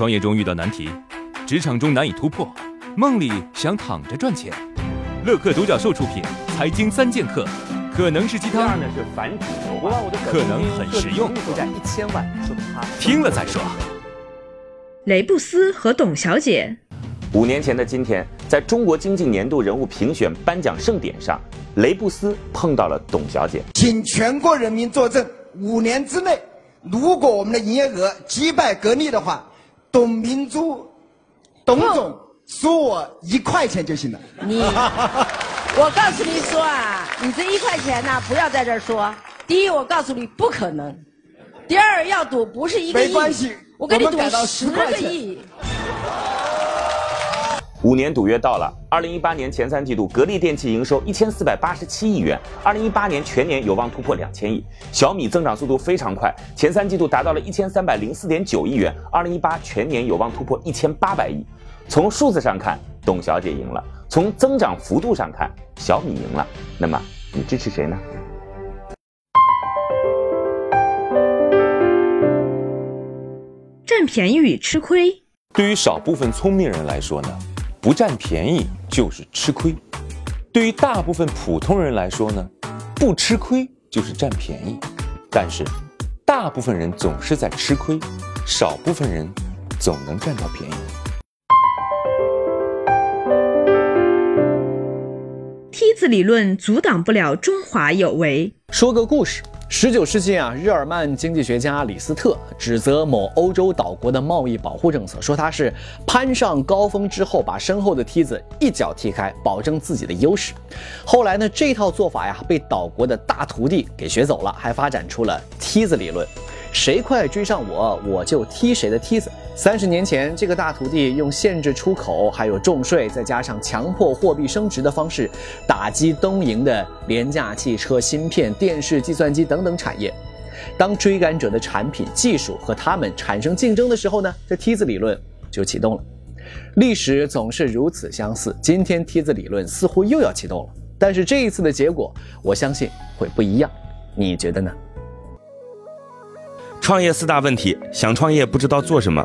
创业中遇到难题，职场中难以突破，梦里想躺着赚钱。乐客独角兽出品《财经三剑客》，可能是鸡汤，呢是反指可能很实用，负债一千万，说他听了再说。雷布斯和董小姐，五年前的今天，在中国经济年度人物评选颁奖盛典上，雷布斯碰到了董小姐。请全国人民作证，五年之内，如果我们的营业额击败格力的话，董明珠，董总输我一块钱就行了。你，我告诉你说啊，你这一块钱呢，不要在这儿说。第一，我告诉你不可能；第二，要赌不是一个亿，没关系我跟你赌十10块钱个亿。五年赌约到了，二零一八年前三季度，格力电器营收一千四百八十七亿元，二零一八年全年有望突破两千亿。小米增长速度非常快，前三季度达到了一千三百零四点九亿元，二零一八全年有望突破一千八百亿。从数字上看，董小姐赢了；从增长幅度上看，小米赢了。那么你支持谁呢？占便宜与吃亏。对于少部分聪明人来说呢，不占便宜就是吃亏；对于大部分普通人来说呢，不吃亏就是占便宜。但是，大部分人总是在吃亏，少部分人总能占到便宜。梯子理论阻挡不了中华有为。说个故事。十九世纪啊，日耳曼经济学家李斯特指责某欧洲岛国的贸易保护政策，说他是攀上高峰之后把身后的梯子一脚踢开，保证自己的优势。后来呢，这套做法呀被岛国的大徒弟给学走了，还发展出了梯子理论。谁快追上我，我就踢谁的梯子。三十年前，这个大徒弟用限制出口、还有重税，再加上强迫货币升值的方式，打击东瀛的廉价汽车、芯片、电视、计算机等等产业。当追赶者的产品、技术和他们产生竞争的时候呢，这梯子理论就启动了。历史总是如此相似，今天梯子理论似乎又要启动了，但是这一次的结果，我相信会不一样。你觉得呢？创业四大问题：想创业不知道做什么，